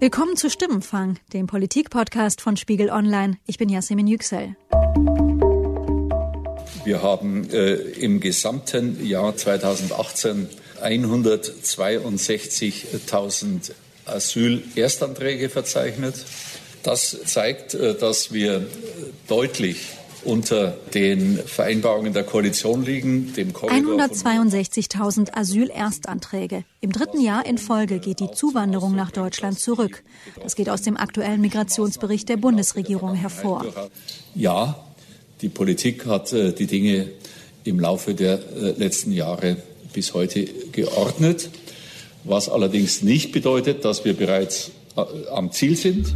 Willkommen zu Stimmenfang, dem Politikpodcast von Spiegel Online. Ich bin Yasemin Yüksel. Wir haben äh, im gesamten Jahr 2018 162.000 Asyl-Erstanträge verzeichnet. Das zeigt, äh, dass wir deutlich unter den Vereinbarungen der Koalition liegen, dem 162.000 Asylerstanträge. Im dritten Jahr in Folge geht die Zuwanderung nach Deutschland zurück. Das geht aus dem aktuellen Migrationsbericht der Bundesregierung hervor. Ja, die Politik hat äh, die Dinge im Laufe der äh, letzten Jahre bis heute geordnet, was allerdings nicht bedeutet, dass wir bereits äh, am Ziel sind.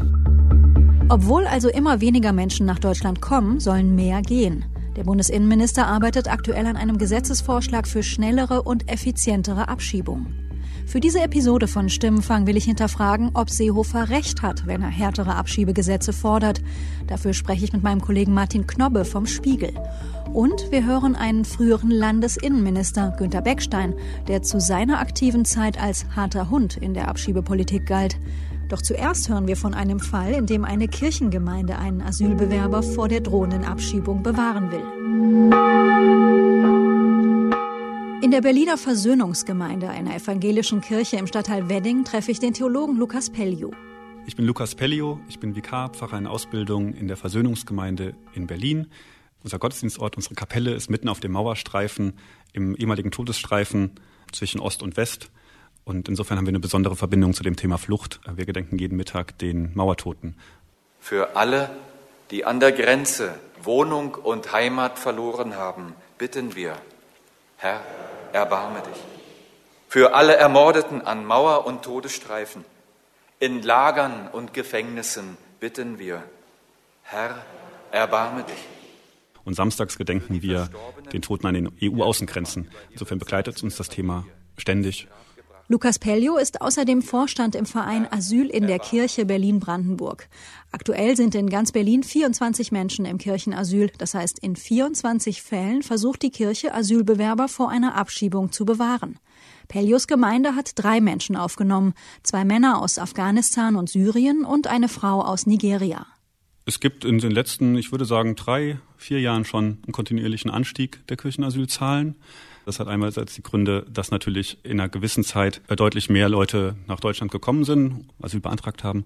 Obwohl also immer weniger Menschen nach Deutschland kommen, sollen mehr gehen. Der Bundesinnenminister arbeitet aktuell an einem Gesetzesvorschlag für schnellere und effizientere Abschiebung. Für diese Episode von Stimmenfang will ich hinterfragen, ob Seehofer recht hat, wenn er härtere Abschiebegesetze fordert. Dafür spreche ich mit meinem Kollegen Martin Knobbe vom Spiegel. Und wir hören einen früheren Landesinnenminister, Günter Beckstein, der zu seiner aktiven Zeit als harter Hund in der Abschiebepolitik galt. Doch zuerst hören wir von einem Fall, in dem eine Kirchengemeinde einen Asylbewerber vor der drohenden Abschiebung bewahren will. In der Berliner Versöhnungsgemeinde einer evangelischen Kirche im Stadtteil Wedding treffe ich den Theologen Lukas Pellio. Ich bin Lukas Pellio, ich bin Vikar, Pfarrer in Ausbildung in der Versöhnungsgemeinde in Berlin. Unser Gottesdienstort, unsere Kapelle ist mitten auf dem Mauerstreifen im ehemaligen Todesstreifen zwischen Ost und West. Und insofern haben wir eine besondere Verbindung zu dem Thema Flucht. Wir gedenken jeden Mittag den Mauertoten. Für alle, die an der Grenze Wohnung und Heimat verloren haben, bitten wir, Herr, erbarme dich. Für alle Ermordeten an Mauer- und Todesstreifen, in Lagern und Gefängnissen bitten wir, Herr, erbarme dich. Und samstags gedenken wir den Toten an den EU-Außengrenzen. Insofern begleitet uns das Thema ständig. Lukas Pellio ist außerdem Vorstand im Verein Asyl in der Kirche Berlin-Brandenburg. Aktuell sind in ganz Berlin 24 Menschen im Kirchenasyl. Das heißt, in 24 Fällen versucht die Kirche, Asylbewerber vor einer Abschiebung zu bewahren. Pellios Gemeinde hat drei Menschen aufgenommen. Zwei Männer aus Afghanistan und Syrien und eine Frau aus Nigeria. Es gibt in den letzten, ich würde sagen, drei, vier Jahren schon einen kontinuierlichen Anstieg der Kirchenasylzahlen. Das hat einerseits die Gründe, dass natürlich in einer gewissen Zeit deutlich mehr Leute nach Deutschland gekommen sind, Asyl beantragt haben.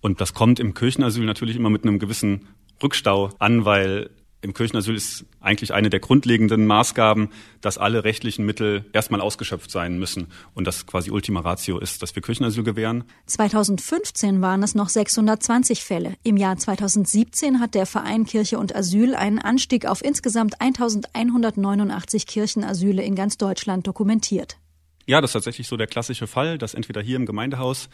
Und das kommt im Kirchenasyl natürlich immer mit einem gewissen Rückstau an, weil im Kirchenasyl ist eigentlich eine der grundlegenden Maßgaben, dass alle rechtlichen Mittel erstmal ausgeschöpft sein müssen und das quasi Ultima Ratio ist, dass wir Kirchenasyl gewähren. 2015 waren es noch 620 Fälle. Im Jahr 2017 hat der Verein Kirche und Asyl einen Anstieg auf insgesamt 1189 Kirchenasyle in ganz Deutschland dokumentiert. Ja, das ist tatsächlich so der klassische Fall, dass entweder hier im Gemeindehaus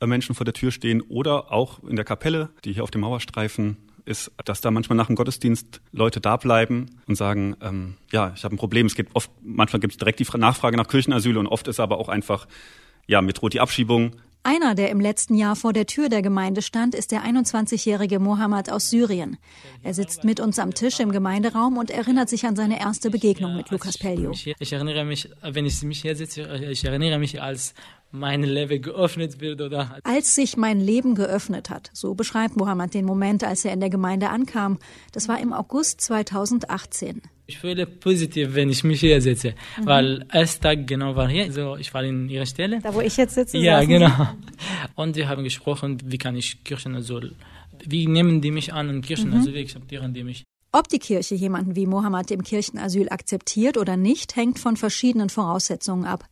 äh, Menschen vor der Tür stehen oder auch in der Kapelle, die hier auf dem Mauerstreifen ist, dass da manchmal nach dem Gottesdienst Leute da bleiben und sagen, ähm, ja, ich habe ein Problem. Es gibt oft, manchmal gibt es direkt die Nachfrage nach Kirchenasyl und oft ist aber auch einfach, ja, mir droht die Abschiebung. Einer, der im letzten Jahr vor der Tür der Gemeinde stand, ist der 21-jährige Mohammed aus Syrien. Er sitzt mit uns am Tisch im Gemeinderaum und erinnert sich an seine erste Begegnung mit Lukas Pellio. Ich erinnere mich, wenn ich mich hier sitze, ich erinnere mich als mein Leben geöffnet wird oder als sich mein Leben geöffnet hat, so beschreibt Mohammed den Moment, als er in der Gemeinde ankam. Das war im August 2018. Ich fühle positiv, wenn ich mich hier sitze, mhm. weil erster Tag genau war hier, so ich war in ihrer Stelle. Da wo ich jetzt sitze. Ja, genau. Und wir haben gesprochen, wie kann ich Kirchen so, wie nehmen die mich an und Kirchen mhm. wie akzeptieren die mich. Ob die Kirche jemanden wie Mohammed im Kirchenasyl akzeptiert oder nicht, hängt von verschiedenen Voraussetzungen ab.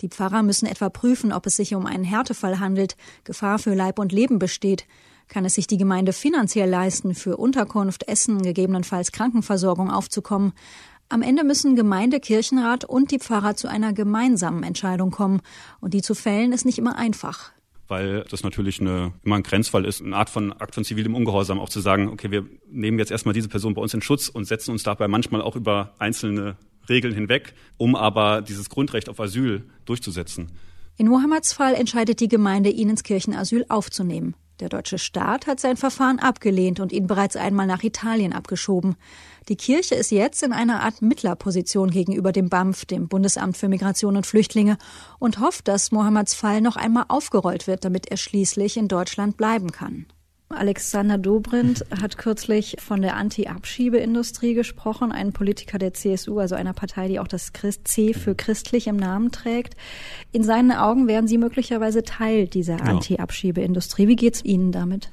Die Pfarrer müssen etwa prüfen, ob es sich um einen Härtefall handelt, Gefahr für Leib und Leben besteht. Kann es sich die Gemeinde finanziell leisten, für Unterkunft, Essen, gegebenenfalls Krankenversorgung aufzukommen? Am Ende müssen Gemeinde, Kirchenrat und die Pfarrer zu einer gemeinsamen Entscheidung kommen. Und die zu fällen ist nicht immer einfach weil das natürlich eine, immer ein Grenzfall ist, eine Art von Akt von zivilem Ungehorsam, auch zu sagen, okay, wir nehmen jetzt erstmal diese Person bei uns in Schutz und setzen uns dabei manchmal auch über einzelne Regeln hinweg, um aber dieses Grundrecht auf Asyl durchzusetzen. In Mohammeds Fall entscheidet die Gemeinde, ihn ins Kirchenasyl aufzunehmen. Der deutsche Staat hat sein Verfahren abgelehnt und ihn bereits einmal nach Italien abgeschoben. Die Kirche ist jetzt in einer Art Mittlerposition gegenüber dem BAMF, dem Bundesamt für Migration und Flüchtlinge, und hofft, dass Mohammeds Fall noch einmal aufgerollt wird, damit er schließlich in Deutschland bleiben kann. Alexander Dobrindt hat kürzlich von der Anti-Abschiebeindustrie gesprochen, ein Politiker der CSU, also einer Partei, die auch das Christ C für christlich im Namen trägt. In seinen Augen wären Sie möglicherweise Teil dieser ja. Anti-Abschiebeindustrie. Wie geht es Ihnen damit?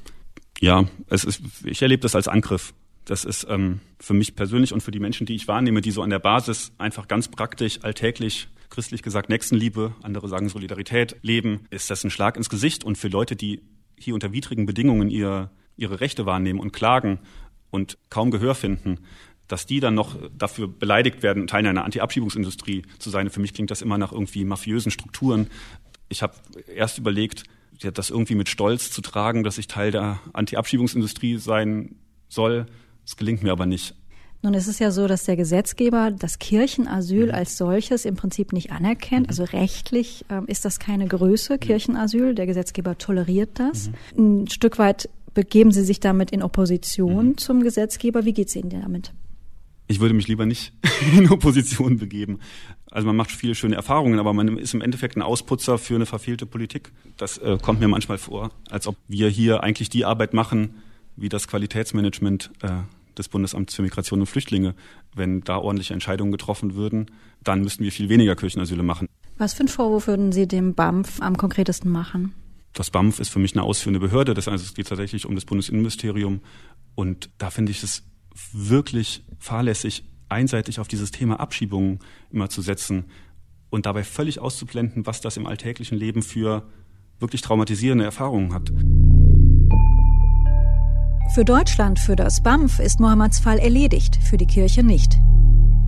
Ja, es ist, ich erlebe das als Angriff. Das ist ähm, für mich persönlich und für die Menschen, die ich wahrnehme, die so an der Basis einfach ganz praktisch, alltäglich christlich gesagt Nächstenliebe, andere sagen Solidarität leben, ist das ein Schlag ins Gesicht. Und für Leute, die hier unter widrigen Bedingungen ihr, ihre Rechte wahrnehmen und klagen und kaum Gehör finden, dass die dann noch dafür beleidigt werden, Teil einer Anti-Abschiebungsindustrie zu sein. Für mich klingt das immer nach irgendwie mafiösen Strukturen. Ich habe erst überlegt, das irgendwie mit Stolz zu tragen, dass ich Teil der Anti-Abschiebungsindustrie sein soll. Das gelingt mir aber nicht. Nun ist es ja so, dass der Gesetzgeber das Kirchenasyl mhm. als solches im Prinzip nicht anerkennt. Mhm. Also rechtlich ähm, ist das keine Größe, mhm. Kirchenasyl. Der Gesetzgeber toleriert das. Mhm. Ein Stück weit begeben Sie sich damit in Opposition mhm. zum Gesetzgeber. Wie geht es Ihnen damit? Ich würde mich lieber nicht in Opposition begeben. Also man macht viele schöne Erfahrungen, aber man ist im Endeffekt ein Ausputzer für eine verfehlte Politik. Das äh, kommt mir manchmal vor, als ob wir hier eigentlich die Arbeit machen, wie das Qualitätsmanagement äh, des Bundesamts für Migration und Flüchtlinge. Wenn da ordentliche Entscheidungen getroffen würden, dann müssten wir viel weniger Kirchenasyle machen. Was für einen Vorwurf würden Sie dem BAMF am konkretesten machen? Das BAMF ist für mich eine ausführende Behörde. Das heißt, es geht tatsächlich um das Bundesinnenministerium. Und da finde ich es wirklich fahrlässig, einseitig auf dieses Thema Abschiebungen immer zu setzen und dabei völlig auszublenden, was das im alltäglichen Leben für wirklich traumatisierende Erfahrungen hat. Für Deutschland, für das BAMF ist Mohammeds Fall erledigt, für die Kirche nicht.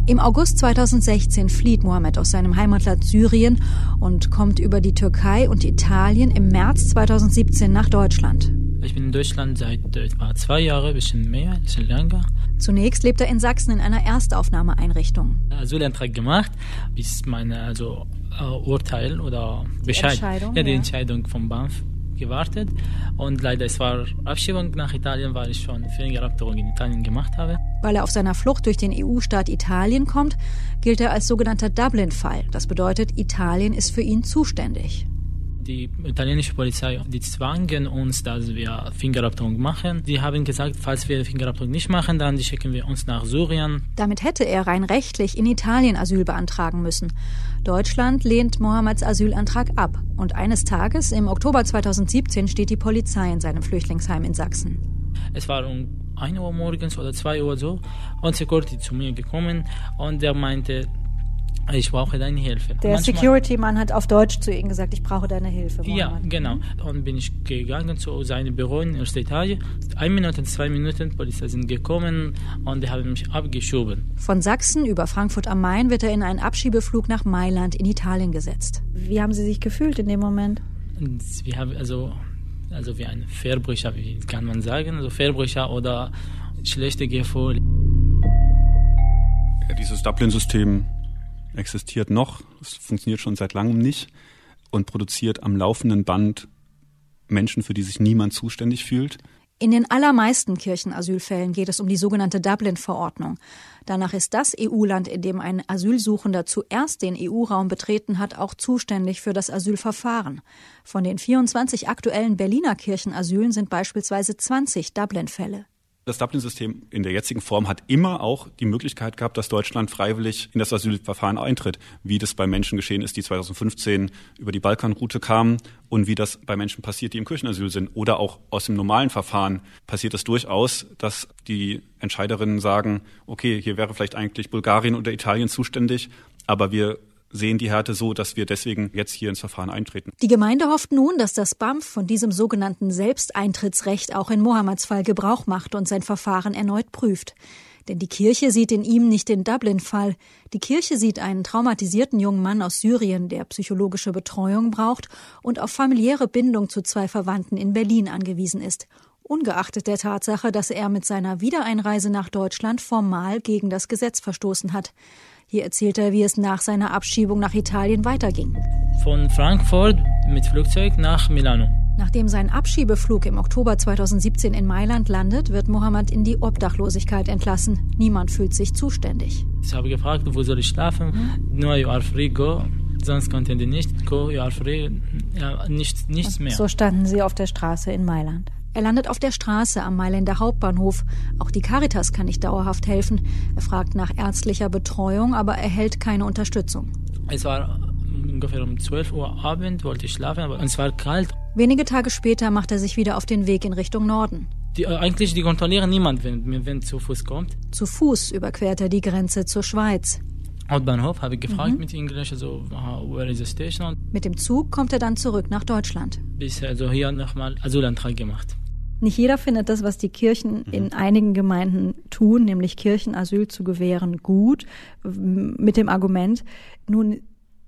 Im August 2016 flieht Mohammed aus seinem Heimatland Syrien und kommt über die Türkei und Italien im März 2017 nach Deutschland. Ich bin in Deutschland seit etwa zwei Jahren, ein bisschen mehr, ein bisschen länger. Zunächst lebt er in Sachsen in einer Erstaufnahmeeinrichtung. Asylantrag gemacht, bis meine also uh, Urteil oder Bescheid, Entscheidung, ja, die ja. Entscheidung vom BAMF gewartet und leider es war Abschiebung nach Italien, weil ich schon Fingerabdruck in Italien gemacht habe. Weil er auf seiner Flucht durch den EU-Staat Italien kommt, gilt er als sogenannter Dublin-Fall. Das bedeutet, Italien ist für ihn zuständig. Die italienische Polizei, die zwangen uns, dass wir Fingerabdruck machen. Die haben gesagt, falls wir Fingerabdruck nicht machen, dann schicken wir uns nach Syrien. Damit hätte er rein rechtlich in Italien Asyl beantragen müssen. Deutschland lehnt Mohammeds Asylantrag ab. Und eines Tages, im Oktober 2017, steht die Polizei in seinem Flüchtlingsheim in Sachsen. Es war um 1 Uhr morgens oder 2 Uhr so und Security zu mir gekommen und der meinte, ich brauche deine Hilfe. Der Security-Mann hat auf Deutsch zu Ihnen gesagt, ich brauche deine Hilfe. Mohammed. Ja, genau. Und bin ich gegangen zu seinem Büro in Etage. Eine Minute, zwei Minuten, Polizei sind gekommen und die haben mich abgeschoben. Von Sachsen über Frankfurt am Main wird er in einen Abschiebeflug nach Mailand in Italien gesetzt. Wie haben Sie sich gefühlt in dem Moment? Wir haben also, also wie ein Verbrecher, wie kann man sagen, also Verbrecher oder schlechte Gefühl. Ja, dieses Dublin-System existiert noch, es funktioniert schon seit langem nicht und produziert am laufenden Band Menschen, für die sich niemand zuständig fühlt. In den allermeisten Kirchenasylfällen geht es um die sogenannte Dublin-Verordnung. Danach ist das EU-Land, in dem ein Asylsuchender zuerst den EU-Raum betreten hat, auch zuständig für das Asylverfahren. Von den 24 aktuellen Berliner Kirchenasylen sind beispielsweise 20 Dublin-Fälle. Das Dublin-System in der jetzigen Form hat immer auch die Möglichkeit gehabt, dass Deutschland freiwillig in das Asylverfahren eintritt, wie das bei Menschen geschehen ist, die 2015 über die Balkanroute kamen und wie das bei Menschen passiert, die im Kirchenasyl sind. Oder auch aus dem normalen Verfahren passiert es durchaus, dass die Entscheiderinnen sagen, okay, hier wäre vielleicht eigentlich Bulgarien oder Italien zuständig, aber wir sehen die Härte so, dass wir deswegen jetzt hier ins Verfahren eintreten. Die Gemeinde hofft nun, dass das BAMF von diesem sogenannten Selbsteintrittsrecht auch in Mohammeds Fall Gebrauch macht und sein Verfahren erneut prüft. Denn die Kirche sieht in ihm nicht den Dublin-Fall. Die Kirche sieht einen traumatisierten jungen Mann aus Syrien, der psychologische Betreuung braucht und auf familiäre Bindung zu zwei Verwandten in Berlin angewiesen ist. Ungeachtet der Tatsache, dass er mit seiner Wiedereinreise nach Deutschland formal gegen das Gesetz verstoßen hat. Hier erzählt er, wie es nach seiner Abschiebung nach Italien weiterging. Von Frankfurt mit Flugzeug nach Milano. Nachdem sein Abschiebeflug im Oktober 2017 in Mailand landet, wird Mohammed in die Obdachlosigkeit entlassen. Niemand fühlt sich zuständig. Ich habe gefragt, wo soll ich schlafen? Mhm. No, you are free, go. Sonst konnten die nicht. Go, you are free. Ja, nichts, nichts mehr. So standen sie auf der Straße in Mailand. Er landet auf der Straße am Mailänder Hauptbahnhof. Auch die Caritas kann nicht dauerhaft helfen. Er fragt nach ärztlicher Betreuung, aber erhält keine Unterstützung. Es war ungefähr um 12 Uhr Abend, wollte ich schlafen, aber es war kalt. Wenige Tage später macht er sich wieder auf den Weg in Richtung Norden. Die, äh, eigentlich die kontrollieren niemand, wenn, wenn zu Fuß kommt. Zu Fuß überquert er die Grenze zur Schweiz. Hauptbahnhof habe ich gefragt mhm. mit Englisch, also where is the station? Mit dem Zug kommt er dann zurück nach Deutschland. Bis also hier nochmal Asylantrag gemacht. Nicht jeder findet das, was die Kirchen mhm. in einigen Gemeinden tun, nämlich Kirchenasyl zu gewähren, gut, mit dem Argument, nun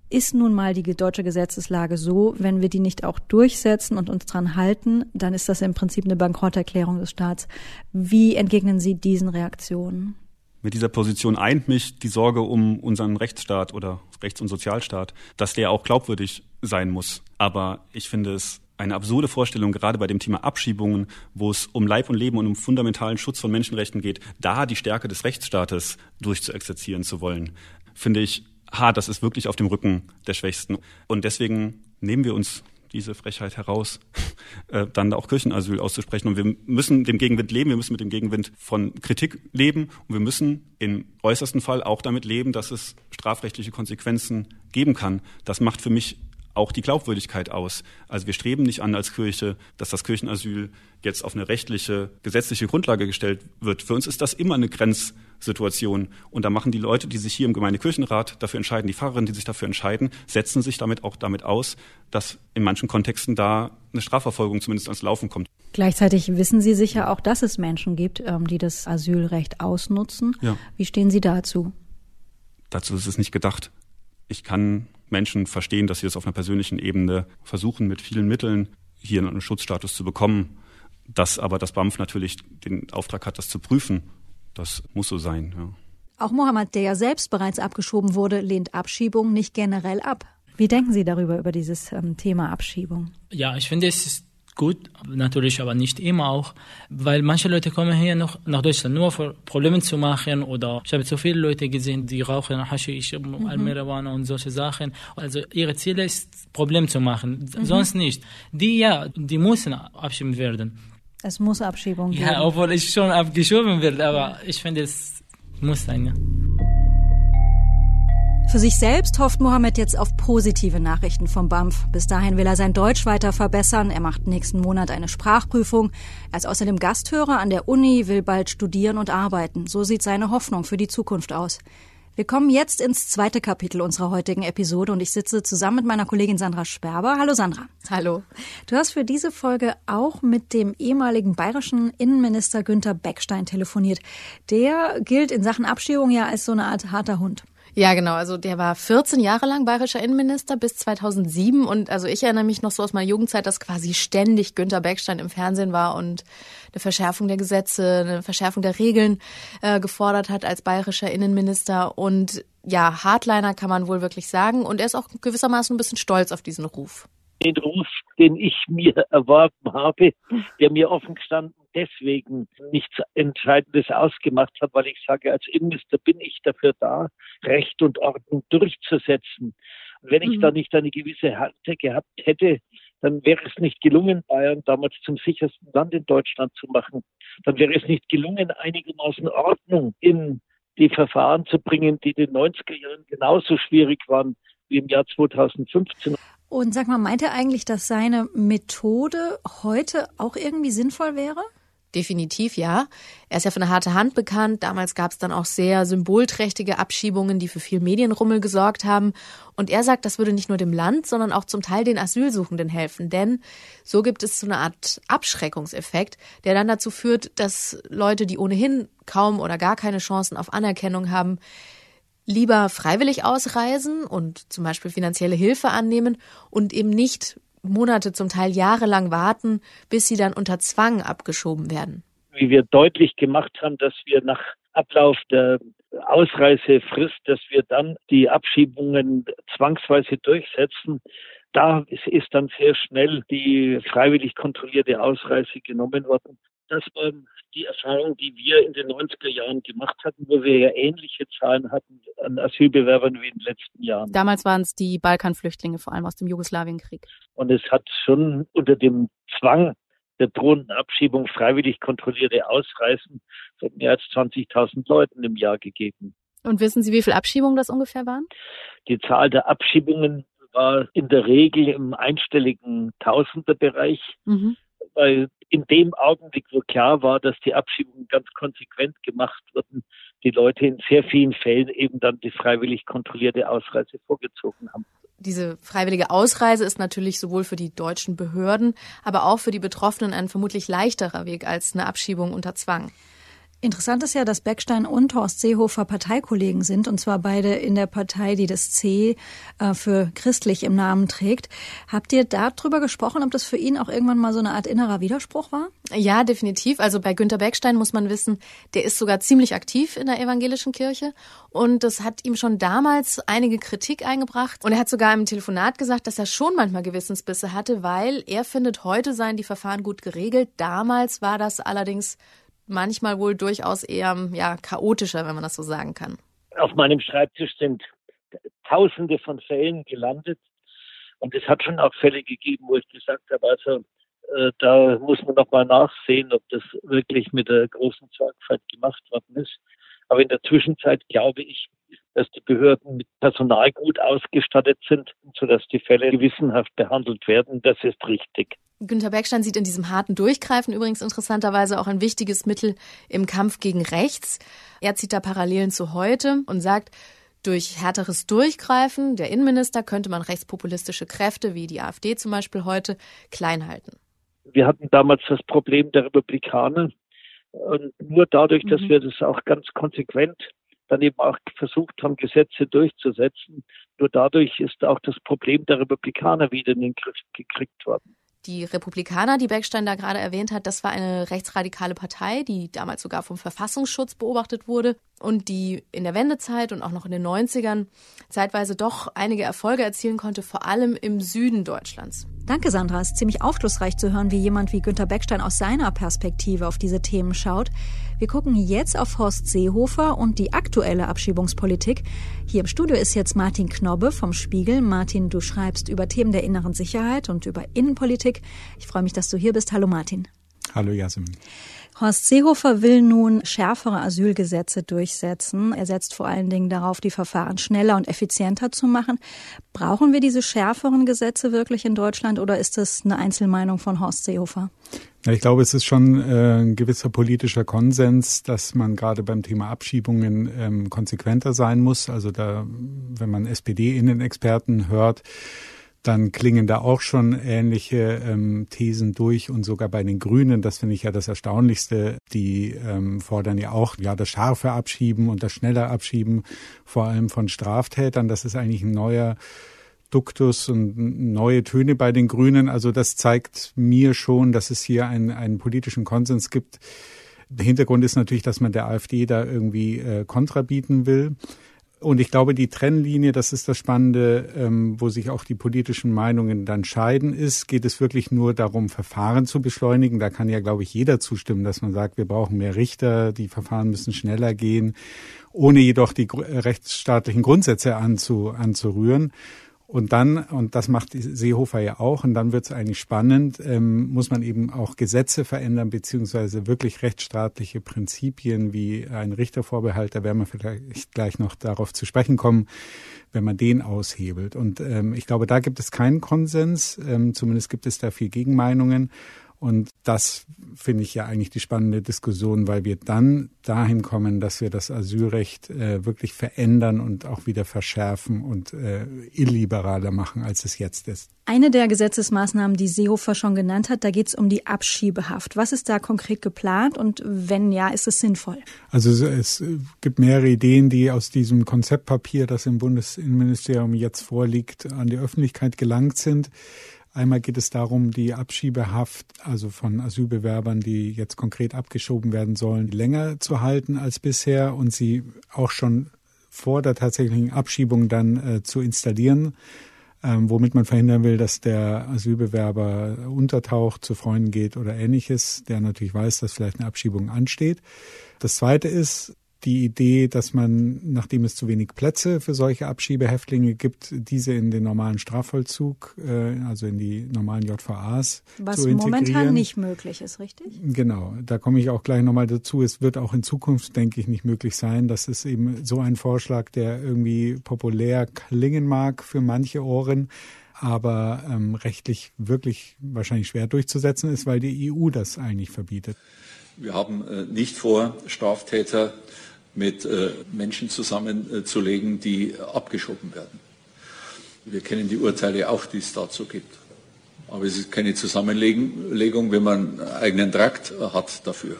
ist nun mal die deutsche Gesetzeslage so, wenn wir die nicht auch durchsetzen und uns dran halten, dann ist das im Prinzip eine Bankrotterklärung des Staats. Wie entgegnen Sie diesen Reaktionen? Mit dieser Position eint mich die Sorge um unseren Rechtsstaat oder Rechts- und Sozialstaat, dass der auch glaubwürdig sein muss. Aber ich finde es eine absurde Vorstellung, gerade bei dem Thema Abschiebungen, wo es um Leib und Leben und um fundamentalen Schutz von Menschenrechten geht, da die Stärke des Rechtsstaates durchzuexerzieren zu wollen, finde ich hart. Das ist wirklich auf dem Rücken der Schwächsten. Und deswegen nehmen wir uns diese Frechheit heraus, äh, dann auch Kirchenasyl auszusprechen. Und wir müssen dem Gegenwind leben, wir müssen mit dem Gegenwind von Kritik leben und wir müssen im äußersten Fall auch damit leben, dass es strafrechtliche Konsequenzen geben kann. Das macht für mich auch die Glaubwürdigkeit aus. Also wir streben nicht an als Kirche, dass das Kirchenasyl jetzt auf eine rechtliche, gesetzliche Grundlage gestellt wird. Für uns ist das immer eine Grenzsituation. Und da machen die Leute, die sich hier im Gemeindekirchenrat dafür entscheiden, die Pfarrerinnen, die sich dafür entscheiden, setzen sich damit auch damit aus, dass in manchen Kontexten da eine Strafverfolgung zumindest ans Laufen kommt. Gleichzeitig wissen Sie sicher auch, dass es Menschen gibt, ähm, die das Asylrecht ausnutzen. Ja. Wie stehen Sie dazu? Dazu ist es nicht gedacht. Ich kann Menschen verstehen, dass sie es auf einer persönlichen Ebene versuchen, mit vielen Mitteln hier einen Schutzstatus zu bekommen. Dass aber das BAMF natürlich den Auftrag hat, das zu prüfen, das muss so sein. Ja. Auch Mohammed, der ja selbst bereits abgeschoben wurde, lehnt Abschiebung nicht generell ab. Wie denken Sie darüber, über dieses ähm, Thema Abschiebung? Ja, ich finde, es ist gut, natürlich aber nicht immer auch, weil manche Leute kommen hier noch nach Deutschland nur für Probleme zu machen oder ich habe so viele Leute gesehen, die rauchen Haschisch, mhm. Marihuana und solche Sachen. Also ihre Ziele ist Problem zu machen, mhm. sonst nicht. Die ja, die müssen abschieben werden. Es muss Abschiebung geben. Ja, obwohl ich schon abgeschoben werde, aber ich finde es muss sein. Ja. Für sich selbst hofft Mohammed jetzt auf positive Nachrichten vom BAMF. Bis dahin will er sein Deutsch weiter verbessern. Er macht nächsten Monat eine Sprachprüfung. Er ist außerdem Gasthörer an der Uni, will bald studieren und arbeiten. So sieht seine Hoffnung für die Zukunft aus. Wir kommen jetzt ins zweite Kapitel unserer heutigen Episode und ich sitze zusammen mit meiner Kollegin Sandra Sperber. Hallo Sandra. Hallo. Du hast für diese Folge auch mit dem ehemaligen bayerischen Innenminister Günther Beckstein telefoniert. Der gilt in Sachen Abschiebung ja als so eine Art harter Hund. Ja, genau. Also der war 14 Jahre lang bayerischer Innenminister bis 2007 und also ich erinnere mich noch so aus meiner Jugendzeit, dass quasi ständig Günter Beckstein im Fernsehen war und eine Verschärfung der Gesetze, eine Verschärfung der Regeln äh, gefordert hat als bayerischer Innenminister. Und ja, Hardliner kann man wohl wirklich sagen. Und er ist auch gewissermaßen ein bisschen stolz auf diesen Ruf den Ruf, den ich mir erworben habe, der mir offen gestanden deswegen nichts Entscheidendes ausgemacht hat, weil ich sage, als Innenminister bin ich dafür da, Recht und Ordnung durchzusetzen. Und wenn ich mhm. da nicht eine gewisse Härte gehabt hätte, dann wäre es nicht gelungen, Bayern damals zum sichersten Land in Deutschland zu machen. Dann wäre es nicht gelungen, einigermaßen Ordnung in die Verfahren zu bringen, die in den 90er Jahren genauso schwierig waren wie im Jahr 2015. Und sag mal, meint er eigentlich, dass seine Methode heute auch irgendwie sinnvoll wäre? Definitiv ja. Er ist ja von der harte Hand bekannt. Damals gab es dann auch sehr symbolträchtige Abschiebungen, die für viel Medienrummel gesorgt haben. Und er sagt, das würde nicht nur dem Land, sondern auch zum Teil den Asylsuchenden helfen. Denn so gibt es so eine Art Abschreckungseffekt, der dann dazu führt, dass Leute, die ohnehin kaum oder gar keine Chancen auf Anerkennung haben, lieber freiwillig ausreisen und zum Beispiel finanzielle Hilfe annehmen und eben nicht Monate, zum Teil jahrelang warten, bis sie dann unter Zwang abgeschoben werden. Wie wir deutlich gemacht haben, dass wir nach Ablauf der Ausreisefrist, dass wir dann die Abschiebungen zwangsweise durchsetzen, da ist dann sehr schnell die freiwillig kontrollierte Ausreise genommen worden. Das war die Erfahrung, die wir in den 90er Jahren gemacht hatten, wo wir ja ähnliche Zahlen hatten an Asylbewerbern wie in den letzten Jahren. Damals waren es die Balkanflüchtlinge, vor allem aus dem Jugoslawienkrieg. Und es hat schon unter dem Zwang der drohenden Abschiebung freiwillig kontrollierte Ausreisen von mehr als 20.000 Leuten im Jahr gegeben. Und wissen Sie, wie viele Abschiebungen das ungefähr waren? Die Zahl der Abschiebungen war in der Regel im einstelligen Tausenderbereich. Mhm weil in dem Augenblick, wo klar war, dass die Abschiebungen ganz konsequent gemacht wurden, die Leute in sehr vielen Fällen eben dann die freiwillig kontrollierte Ausreise vorgezogen haben. Diese freiwillige Ausreise ist natürlich sowohl für die deutschen Behörden, aber auch für die Betroffenen ein vermutlich leichterer Weg als eine Abschiebung unter Zwang. Interessant ist ja, dass Beckstein und Horst Seehofer Parteikollegen sind, und zwar beide in der Partei, die das C äh, für christlich im Namen trägt. Habt ihr darüber gesprochen, ob das für ihn auch irgendwann mal so eine Art innerer Widerspruch war? Ja, definitiv. Also bei Günter Beckstein muss man wissen, der ist sogar ziemlich aktiv in der evangelischen Kirche und das hat ihm schon damals einige Kritik eingebracht. Und er hat sogar im Telefonat gesagt, dass er schon manchmal Gewissensbisse hatte, weil er findet, heute seien die Verfahren gut geregelt. Damals war das allerdings manchmal wohl durchaus eher ja, chaotischer, wenn man das so sagen kann. Auf meinem Schreibtisch sind Tausende von Fällen gelandet. Und es hat schon auch Fälle gegeben, wo ich gesagt habe, also äh, da muss man noch mal nachsehen, ob das wirklich mit der großen Sorgfalt gemacht worden ist. Aber in der Zwischenzeit glaube ich, dass die Behörden mit Personal gut ausgestattet sind, sodass die Fälle gewissenhaft behandelt werden. Das ist richtig. Günter Beckstein sieht in diesem harten Durchgreifen übrigens interessanterweise auch ein wichtiges Mittel im Kampf gegen rechts. Er zieht da Parallelen zu heute und sagt, durch härteres Durchgreifen der Innenminister könnte man rechtspopulistische Kräfte wie die AfD zum Beispiel heute klein halten. Wir hatten damals das Problem der Republikaner. Und nur dadurch, dass mhm. wir das auch ganz konsequent dann eben auch versucht haben, Gesetze durchzusetzen, nur dadurch ist auch das Problem der Republikaner wieder in den Griff gekriegt worden. Die Republikaner, die Beckstein da gerade erwähnt hat, das war eine rechtsradikale Partei, die damals sogar vom Verfassungsschutz beobachtet wurde und die in der Wendezeit und auch noch in den 90ern zeitweise doch einige Erfolge erzielen konnte, vor allem im Süden Deutschlands. Danke, Sandra. Es ist ziemlich aufschlussreich zu hören, wie jemand wie Günter Beckstein aus seiner Perspektive auf diese Themen schaut. Wir gucken jetzt auf Horst Seehofer und die aktuelle Abschiebungspolitik. Hier im Studio ist jetzt Martin Knobbe vom Spiegel. Martin, du schreibst über Themen der inneren Sicherheit und über Innenpolitik. Ich freue mich, dass du hier bist. Hallo Martin. Hallo Jasmin. Horst Seehofer will nun schärfere Asylgesetze durchsetzen. Er setzt vor allen Dingen darauf, die Verfahren schneller und effizienter zu machen. Brauchen wir diese schärferen Gesetze wirklich in Deutschland oder ist das eine Einzelmeinung von Horst Seehofer? Ich glaube, es ist schon äh, ein gewisser politischer Konsens, dass man gerade beim Thema Abschiebungen ähm, konsequenter sein muss. Also da, wenn man SPD-Innenexperten hört, dann klingen da auch schon ähnliche ähm, Thesen durch und sogar bei den Grünen, das finde ich ja das Erstaunlichste, die ähm, fordern ja auch ja das scharfe Abschieben und das schnelle Abschieben, vor allem von Straftätern. Das ist eigentlich ein neuer Duktus und neue Töne bei den Grünen. Also das zeigt mir schon, dass es hier einen, einen politischen Konsens gibt. Der Hintergrund ist natürlich, dass man der AfD da irgendwie äh, Kontra bieten will. Und ich glaube, die Trennlinie, das ist das Spannende, ähm, wo sich auch die politischen Meinungen dann scheiden, ist, geht es wirklich nur darum, Verfahren zu beschleunigen. Da kann ja, glaube ich, jeder zustimmen, dass man sagt, wir brauchen mehr Richter, die Verfahren müssen schneller gehen, ohne jedoch die rechtsstaatlichen Grundsätze anzu, anzurühren. Und dann, und das macht Seehofer ja auch, und dann wird es eigentlich spannend, ähm, muss man eben auch Gesetze verändern, beziehungsweise wirklich rechtsstaatliche Prinzipien wie ein Richtervorbehalt, da werden wir vielleicht gleich noch darauf zu sprechen kommen, wenn man den aushebelt. Und ähm, ich glaube, da gibt es keinen Konsens, ähm, zumindest gibt es da viel Gegenmeinungen. Und das finde ich ja eigentlich die spannende Diskussion, weil wir dann dahin kommen, dass wir das Asylrecht äh, wirklich verändern und auch wieder verschärfen und äh, illiberaler machen, als es jetzt ist. Eine der Gesetzesmaßnahmen, die Seehofer schon genannt hat, da geht es um die Abschiebehaft. Was ist da konkret geplant und wenn ja, ist es sinnvoll? Also es gibt mehrere Ideen, die aus diesem Konzeptpapier, das im Bundesinnenministerium jetzt vorliegt, an die Öffentlichkeit gelangt sind. Einmal geht es darum, die Abschiebehaft, also von Asylbewerbern, die jetzt konkret abgeschoben werden sollen, länger zu halten als bisher und sie auch schon vor der tatsächlichen Abschiebung dann äh, zu installieren. ähm, womit man verhindern will, dass der Asylbewerber untertaucht, zu Freunden geht oder ähnliches, der natürlich weiß, dass vielleicht eine Abschiebung ansteht. Das Zweite ist, die Idee, dass man, nachdem es zu wenig Plätze für solche Abschiebehäftlinge gibt, diese in den normalen Strafvollzug, äh, also in die normalen JVAs Was zu integrieren. momentan nicht möglich ist, richtig? Genau, da komme ich auch gleich nochmal dazu. Es wird auch in Zukunft, denke ich, nicht möglich sein. Das ist eben so ein Vorschlag, der irgendwie populär klingen mag für manche Ohren, aber ähm, rechtlich wirklich wahrscheinlich schwer durchzusetzen ist, weil die EU das eigentlich verbietet. Wir haben äh, nicht vor, Straftäter mit äh, Menschen zusammenzulegen, die abgeschoben werden. Wir kennen die Urteile auch, die es dazu gibt. Aber es ist keine Zusammenlegung, wenn man einen eigenen Trakt hat dafür.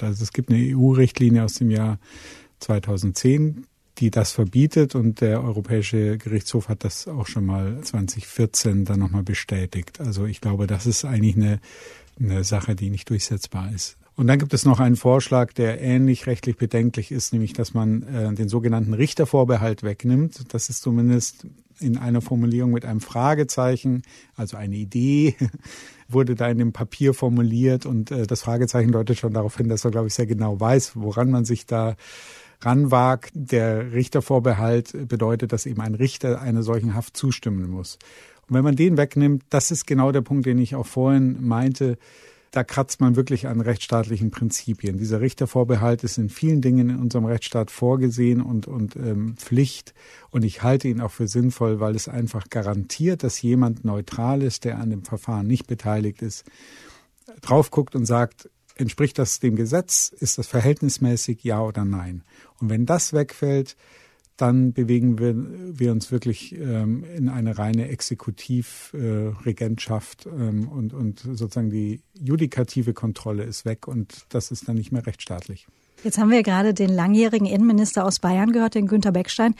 Also es gibt eine EU-Richtlinie aus dem Jahr 2010, die das verbietet und der Europäische Gerichtshof hat das auch schon mal 2014 dann nochmal bestätigt. Also ich glaube, das ist eigentlich eine, eine Sache, die nicht durchsetzbar ist. Und dann gibt es noch einen Vorschlag, der ähnlich rechtlich bedenklich ist, nämlich dass man äh, den sogenannten Richtervorbehalt wegnimmt. Das ist zumindest in einer Formulierung mit einem Fragezeichen, also eine Idee, wurde da in dem Papier formuliert und äh, das Fragezeichen deutet schon darauf hin, dass er, glaube ich, sehr genau weiß, woran man sich da ranwagt. Der Richtervorbehalt bedeutet, dass eben ein Richter einer solchen Haft zustimmen muss. Und wenn man den wegnimmt, das ist genau der Punkt, den ich auch vorhin meinte, da kratzt man wirklich an rechtsstaatlichen Prinzipien. Dieser Richtervorbehalt ist in vielen Dingen in unserem Rechtsstaat vorgesehen und, und ähm, Pflicht. Und ich halte ihn auch für sinnvoll, weil es einfach garantiert, dass jemand neutral ist, der an dem Verfahren nicht beteiligt ist, drauf guckt und sagt, entspricht das dem Gesetz? Ist das verhältnismäßig, ja oder nein? Und wenn das wegfällt, dann bewegen wir, wir uns wirklich ähm, in eine reine Exekutivregentschaft äh, ähm, und, und sozusagen die judikative Kontrolle ist weg und das ist dann nicht mehr rechtsstaatlich. Jetzt haben wir gerade den langjährigen Innenminister aus Bayern gehört, den Günter Beckstein.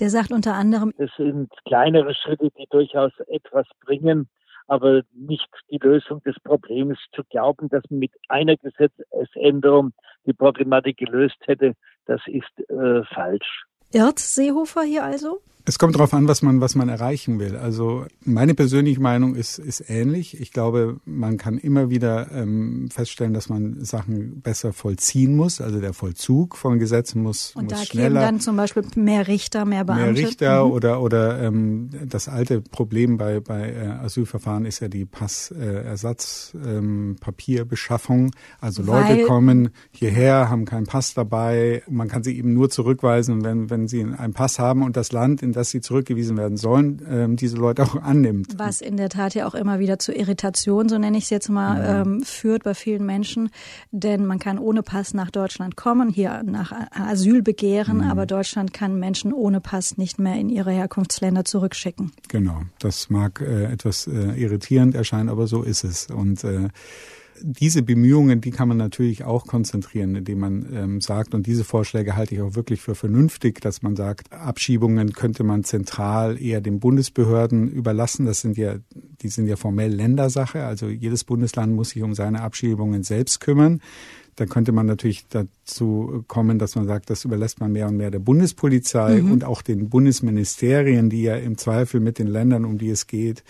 Der sagt unter anderem, es sind kleinere Schritte, die durchaus etwas bringen, aber nicht die Lösung des Problems. Zu glauben, dass man mit einer Gesetzesänderung die Problematik gelöst hätte, das ist äh, falsch. Irrt Seehofer hier also? Es kommt darauf an, was man, was man erreichen will. Also meine persönliche Meinung ist, ist ähnlich. Ich glaube, man kann immer wieder ähm, feststellen, dass man Sachen besser vollziehen muss. Also der Vollzug von Gesetzen muss, Und muss da schneller. kämen dann zum Beispiel mehr Richter, mehr Beamte. Mehr Richter Mhm. oder oder ähm, das alte Problem bei bei äh, Asylverfahren ist ja die Passersatzpapierbeschaffung. Ähm, Papierbeschaffung. also Leute Weil- kommen hierher, haben keinen Pass dabei. Man kann sie eben nur zurückweisen, wenn wenn sie einen Pass haben und das Land, in das sie zurückgewiesen werden sollen, ähm, diese Leute auch annimmt. Was in der Tat ja auch immer wieder zu Irritation, so nenne ich es jetzt mal, ähm, führt bei vielen Menschen. Denn man kann ohne Pass nach Deutschland kommen, hier nach Asyl begehren, aber Deutschland kann Menschen ohne Pass nicht mehr in ihre Herkunftsländer zurückschicken. Genau, das mag äh, etwas äh, irritierend erscheinen, aber so ist es. Und äh, diese Bemühungen, die kann man natürlich auch konzentrieren, indem man ähm, sagt, und diese Vorschläge halte ich auch wirklich für vernünftig, dass man sagt, Abschiebungen könnte man zentral eher den Bundesbehörden überlassen. Das sind ja, die sind ja formell Ländersache. Also jedes Bundesland muss sich um seine Abschiebungen selbst kümmern. Da könnte man natürlich dazu kommen, dass man sagt, das überlässt man mehr und mehr der Bundespolizei und auch den Bundesministerien, die ja im Zweifel mit den Ländern, um die es geht,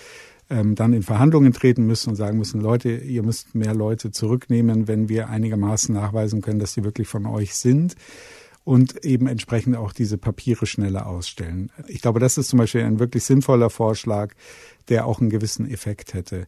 ähm, dann in Verhandlungen treten müssen und sagen müssen, Leute, ihr müsst mehr Leute zurücknehmen, wenn wir einigermaßen nachweisen können, dass sie wirklich von euch sind und eben entsprechend auch diese Papiere schneller ausstellen. Ich glaube, das ist zum Beispiel ein wirklich sinnvoller Vorschlag, der auch einen gewissen Effekt hätte.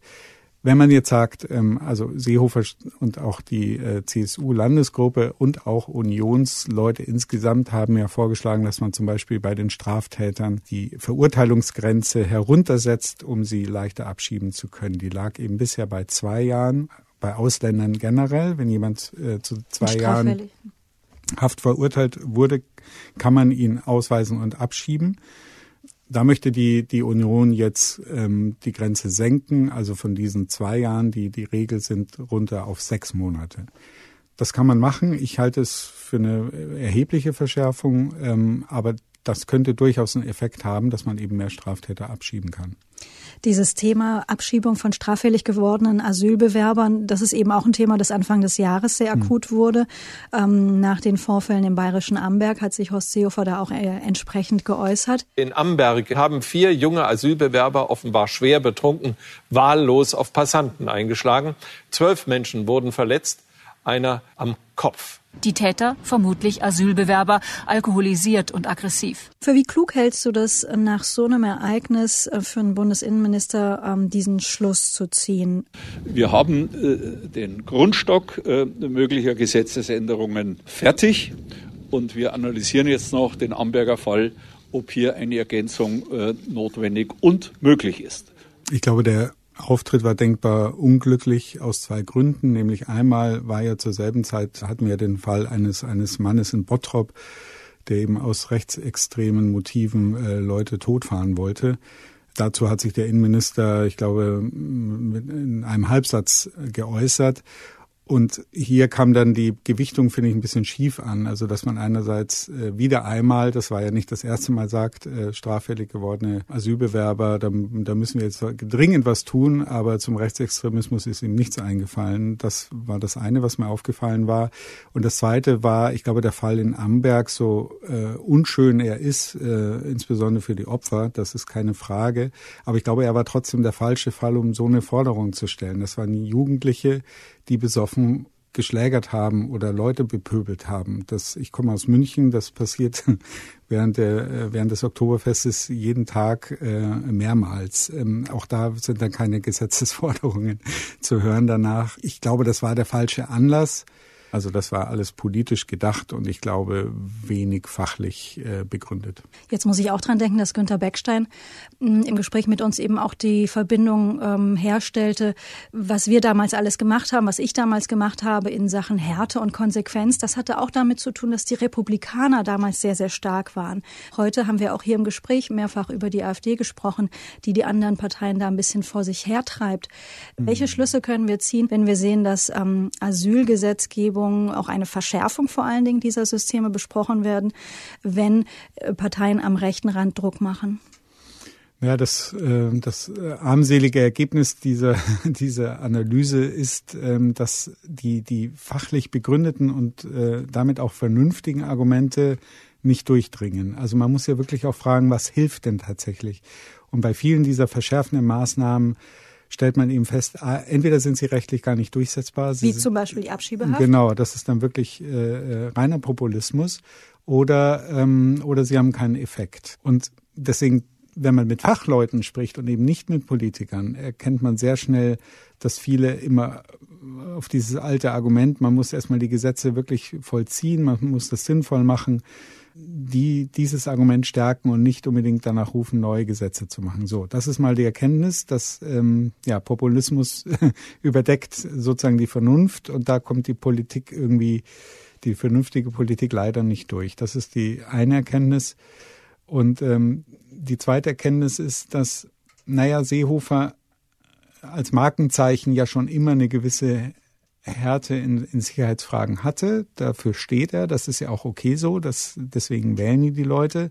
Wenn man jetzt sagt, ähm, also Seehofer und auch die äh, CSU-Landesgruppe und auch Unionsleute insgesamt haben ja vorgeschlagen, dass man zum Beispiel bei den Straftätern die Verurteilungsgrenze heruntersetzt, um sie leichter abschieben zu können. Die lag eben bisher bei zwei Jahren, bei Ausländern generell. Wenn jemand äh, zu zwei Jahren. Haft verurteilt wurde, kann man ihn ausweisen und abschieben. Da möchte die, die Union jetzt ähm, die Grenze senken, also von diesen zwei Jahren, die die Regel sind, runter auf sechs Monate. Das kann man machen. Ich halte es für eine erhebliche Verschärfung, ähm, aber das könnte durchaus einen Effekt haben, dass man eben mehr Straftäter abschieben kann. Dieses Thema Abschiebung von straffällig gewordenen Asylbewerbern, das ist eben auch ein Thema, das Anfang des Jahres sehr hm. akut mhm. wurde. Ähm, nach den Vorfällen im bayerischen Amberg hat sich Horst Seehofer da auch äh, entsprechend geäußert. In Amberg haben vier junge Asylbewerber offenbar schwer betrunken wahllos auf Passanten eingeschlagen. Zwölf Menschen wurden verletzt, einer am Kopf. Die Täter, vermutlich Asylbewerber, alkoholisiert und aggressiv. Für wie klug hältst du das nach so einem Ereignis äh, für einen Bundesinnenminister, ähm, diesen Schluss zu ziehen? Wir haben äh, den Grundstock äh, möglicher Gesetzesänderungen fertig und wir analysieren jetzt noch den Amberger Fall, ob hier eine Ergänzung notwendig und möglich ist. Ich glaube, der Auftritt war denkbar unglücklich aus zwei Gründen. Nämlich einmal war ja zur selben Zeit, hatten wir den Fall eines, eines Mannes in Bottrop, der eben aus rechtsextremen Motiven äh, Leute totfahren wollte. Dazu hat sich der Innenminister, ich glaube, in einem Halbsatz geäußert. Und hier kam dann die Gewichtung, finde ich, ein bisschen schief an. Also, dass man einerseits äh, wieder einmal, das war ja nicht das erste Mal, sagt, äh, straffällig gewordene Asylbewerber, da, da müssen wir jetzt dringend was tun, aber zum Rechtsextremismus ist ihm nichts eingefallen. Das war das eine, was mir aufgefallen war. Und das zweite war, ich glaube, der Fall in Amberg, so äh, unschön er ist, äh, insbesondere für die Opfer, das ist keine Frage. Aber ich glaube, er war trotzdem der falsche Fall, um so eine Forderung zu stellen. Das waren Jugendliche, die besoffen geschlägert haben oder Leute bepöbelt haben. Das, ich komme aus München, das passiert während, der, äh, während des Oktoberfestes jeden Tag äh, mehrmals. Ähm, auch da sind dann keine Gesetzesforderungen zu hören danach. Ich glaube, das war der falsche Anlass. Also das war alles politisch gedacht und ich glaube wenig fachlich äh, begründet. Jetzt muss ich auch dran denken, dass Günter Beckstein mh, hm, im Gespräch mit uns eben auch die Verbindung ähm, herstellte, was wir damals alles gemacht haben, was ich damals gemacht habe in Sachen Härte und Konsequenz. Das hatte auch damit zu tun, dass die Republikaner damals sehr, sehr stark waren. Heute haben wir auch hier im Gespräch mehrfach über die AfD gesprochen, die die anderen Parteien da ein bisschen vor sich hertreibt. Mhm. Welche Schlüsse können wir ziehen, wenn wir sehen, dass ähm, Asylgesetzgebung Veränderungen, auch eine Verschärfung vor allen Dingen dieser Systeme besprochen werden, wenn äh, Parteien am rechten Rand Druck machen? Ja, das, äh, das äh, armselige Ergebnis dieser, dieser Analyse ist, ähm, dass die, die fachlich begründeten und damit auch vernünftigen Argumente nicht durchdringen. Also man muss ja wirklich auch fragen, was hilft denn tatsächlich? Und bei vielen dieser verschärfenden Maßnahmen stellt man eben fest, ah, entweder sind sie rechtlich gar nicht durchsetzbar. Wie zum Beispiel die Abschiebehaft? Genau, das ist dann wirklich äh, äh, reiner Populismus. Oder, ähm, oder sie haben keinen Effekt. Und deswegen, wenn man mit Fachleuten spricht und eben nicht mit Politikern, erkennt man sehr schnell, dass viele immer auf dieses alte Argument, man muss erstmal die Gesetze wirklich vollziehen, man muss das sinnvoll machen, die dieses Argument stärken und nicht unbedingt danach rufen, neue Gesetze zu machen. So, das ist mal die Erkenntnis, dass ähm, ja, Populismus überdeckt sozusagen die Vernunft und da kommt die Politik irgendwie, die vernünftige Politik leider nicht durch. Das ist die eine Erkenntnis. Und ähm, die zweite Erkenntnis ist, dass, naja, Seehofer als Markenzeichen ja schon immer eine gewisse Härte in, in Sicherheitsfragen hatte. Dafür steht er. Das ist ja auch okay so. Das, deswegen wählen ihn die Leute.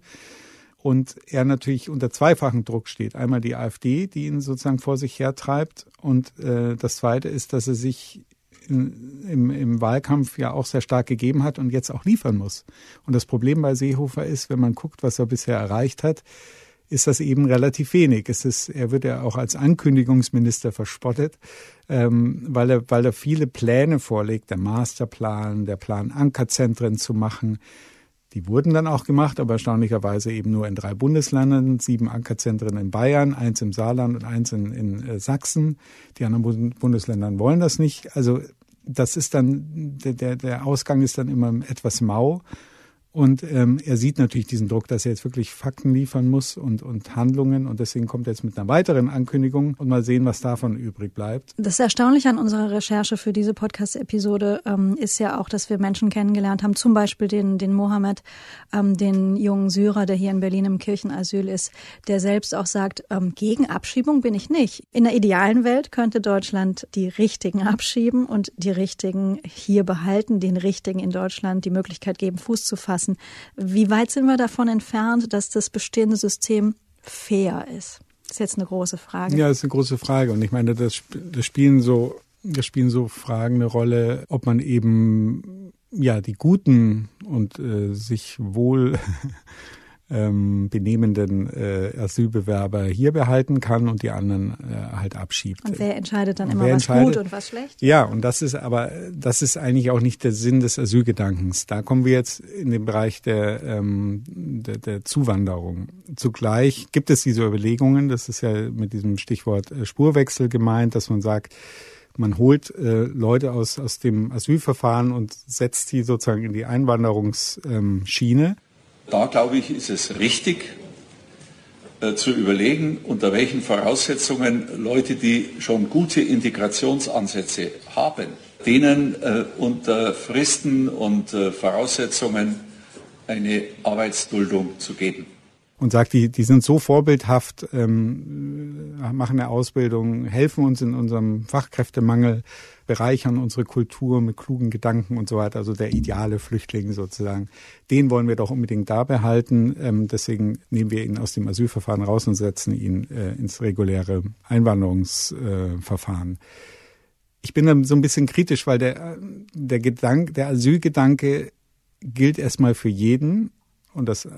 Und er natürlich unter zweifachen Druck steht. Einmal die AfD, die ihn sozusagen vor sich hertreibt. Und äh, das Zweite ist, dass er sich in, im, im Wahlkampf ja auch sehr stark gegeben hat und jetzt auch liefern muss. Und das Problem bei Seehofer ist, wenn man guckt, was er bisher erreicht hat, ist das eben relativ wenig. Es ist, er wird ja auch als Ankündigungsminister verspottet, ähm, weil, er, weil er viele Pläne vorlegt, der Masterplan, der Plan, Ankerzentren zu machen. Die wurden dann auch gemacht, aber erstaunlicherweise eben nur in drei Bundesländern, sieben Ankerzentren in Bayern, eins im Saarland und eins in, in äh, Sachsen. Die anderen Bundesländer wollen das nicht. Also das ist dann, der, der Ausgang ist dann immer etwas mau. Und ähm, er sieht natürlich diesen Druck, dass er jetzt wirklich Fakten liefern muss und, und Handlungen. Und deswegen kommt er jetzt mit einer weiteren Ankündigung und mal sehen, was davon übrig bleibt. Das Erstaunliche an unserer Recherche für diese Podcast-Episode ähm, ist ja auch, dass wir Menschen kennengelernt haben, zum Beispiel den, den Mohammed, ähm, den jungen Syrer, der hier in Berlin im Kirchenasyl ist, der selbst auch sagt, ähm, gegen Abschiebung bin ich nicht. In der idealen Welt könnte Deutschland die Richtigen abschieben und die Richtigen hier behalten, den Richtigen in Deutschland die Möglichkeit geben, Fuß zu fassen lassen. Wie weit sind wir davon entfernt, dass das bestehende System fair ist? Das ist jetzt eine große Frage. Ja, das ist eine große Frage. Und ich meine, das, das spielen so, das spielen so Fragen eine Rolle, ob man eben ja die guten und äh, sich wohl ähm, benehmenden äh, Asylbewerber hier behalten kann und die anderen äh, halt abschiebt. Und wer entscheidet dann immer, was gut und was schlecht? Ja, und das ist aber, das ist eigentlich auch nicht der Sinn des Asylgedankens. Da kommen wir jetzt in den Bereich der, ähm, der, der Zuwanderung. Zugleich gibt es diese Überlegungen, das ist ja mit diesem Stichwort äh, Spurwechsel gemeint, dass man sagt, man holt äh, Leute aus, aus dem Asylverfahren und setzt sie sozusagen in die Einwanderungsschiene. Ähm, da, glaube ich, ist es richtig äh, zu überlegen, unter welchen Voraussetzungen Leute, die schon gute Integrationsansätze haben, denen äh, unter Fristen und äh, Voraussetzungen eine Arbeitsduldung zu geben und sagt, die, die sind so vorbildhaft, ähm, machen eine Ausbildung, helfen uns in unserem Fachkräftemangel, bereichern unsere Kultur mit klugen Gedanken und so weiter. Also der ideale Flüchtling sozusagen. Den wollen wir doch unbedingt da behalten. Ähm, deswegen nehmen wir ihn aus dem Asylverfahren raus und setzen ihn äh, ins reguläre Einwanderungsverfahren. Äh, ich bin dann so ein bisschen kritisch, weil der, der Gedanke, der Asylgedanke gilt erstmal für jeden und das äh,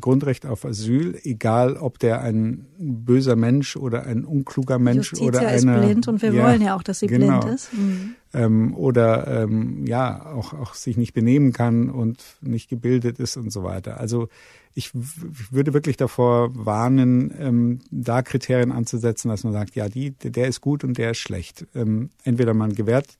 Grundrecht auf Asyl, egal ob der ein böser Mensch oder ein unkluger Mensch Justitia oder eine ist blind und wir ja, wollen ja auch, dass sie genau, blind ist. Mhm. Ähm, oder ähm, ja auch auch sich nicht benehmen kann und nicht gebildet ist und so weiter. Also ich würde wirklich davor warnen, ähm, da Kriterien anzusetzen, dass man sagt, ja, die, der ist gut und der ist schlecht. Ähm, entweder man gewährt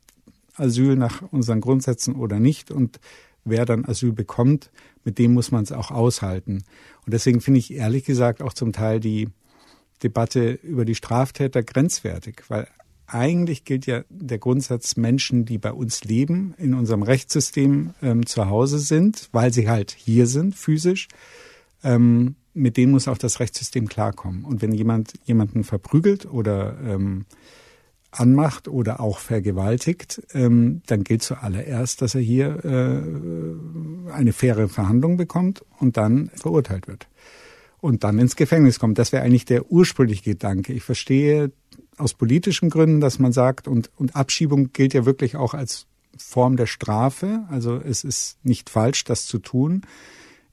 Asyl nach unseren Grundsätzen oder nicht und wer dann Asyl bekommt, mit dem muss man es auch aushalten. Und deswegen finde ich ehrlich gesagt auch zum Teil die Debatte über die Straftäter grenzwertig, weil eigentlich gilt ja der Grundsatz, Menschen, die bei uns leben, in unserem Rechtssystem ähm, zu Hause sind, weil sie halt hier sind, physisch, ähm, mit denen muss auch das Rechtssystem klarkommen. Und wenn jemand jemanden verprügelt oder ähm, anmacht oder auch vergewaltigt, ähm, dann gilt zuallererst, dass er hier äh, eine faire Verhandlung bekommt und dann verurteilt wird und dann ins Gefängnis kommt. Das wäre eigentlich der ursprüngliche Gedanke. Ich verstehe aus politischen Gründen, dass man sagt, und, und Abschiebung gilt ja wirklich auch als Form der Strafe. Also es ist nicht falsch, das zu tun.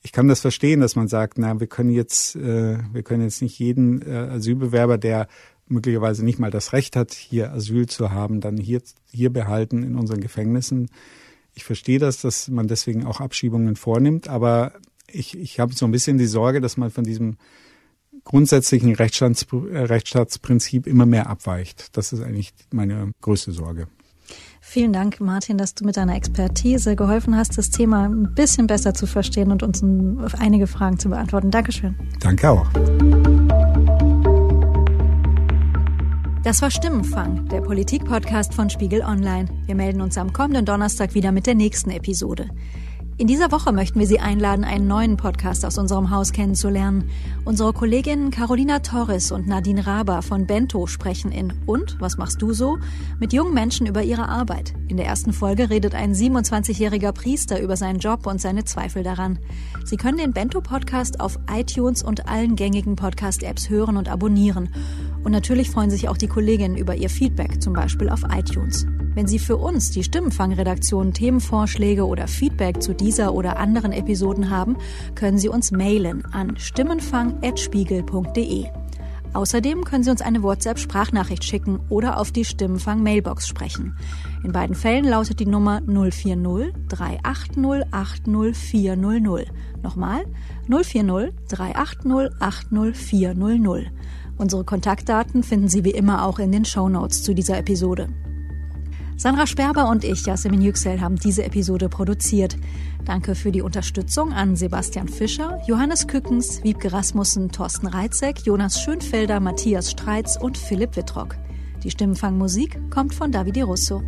Ich kann das verstehen, dass man sagt, na, wir können jetzt, äh, wir können jetzt nicht jeden äh, Asylbewerber, der möglicherweise nicht mal das Recht hat, hier Asyl zu haben, dann hier, hier behalten in unseren Gefängnissen. Ich verstehe das, dass man deswegen auch Abschiebungen vornimmt, aber ich, ich habe so ein bisschen die Sorge, dass man von diesem grundsätzlichen Rechtsstaats, Rechtsstaatsprinzip immer mehr abweicht. Das ist eigentlich meine größte Sorge. Vielen Dank, Martin, dass du mit deiner Expertise geholfen hast, das Thema ein bisschen besser zu verstehen und uns einige Fragen zu beantworten. Dankeschön. Danke auch. Das war Stimmenfang, der Politik-Podcast von Spiegel Online. Wir melden uns am kommenden Donnerstag wieder mit der nächsten Episode. In dieser Woche möchten wir Sie einladen, einen neuen Podcast aus unserem Haus kennenzulernen. Unsere Kolleginnen Carolina Torres und Nadine Raber von Bento sprechen in Und, was machst du so? mit jungen Menschen über ihre Arbeit. In der ersten Folge redet ein 27-jähriger Priester über seinen Job und seine Zweifel daran. Sie können den Bento-Podcast auf iTunes und allen gängigen Podcast-Apps hören und abonnieren. Und natürlich freuen sich auch die Kolleginnen über ihr Feedback, zum Beispiel auf iTunes. Wenn Sie für uns, die Stimmenfangredaktion, Themenvorschläge oder Feedback zu dieser oder anderen Episoden haben, können Sie uns mailen an stimmenfang.spiegel.de. Außerdem können Sie uns eine WhatsApp-Sprachnachricht schicken oder auf die Stimmenfang-Mailbox sprechen. In beiden Fällen lautet die Nummer 040 380 80400. Nochmal 040 380 80400. Unsere Kontaktdaten finden Sie wie immer auch in den Show Notes zu dieser Episode. Sandra Sperber und ich, Yasemin Yüksel, haben diese Episode produziert. Danke für die Unterstützung an Sebastian Fischer, Johannes Kückens, Wiebke Rasmussen, Thorsten Reitzek, Jonas Schönfelder, Matthias Streitz und Philipp Wittrock. Die Stimmenfangmusik kommt von Davide Russo.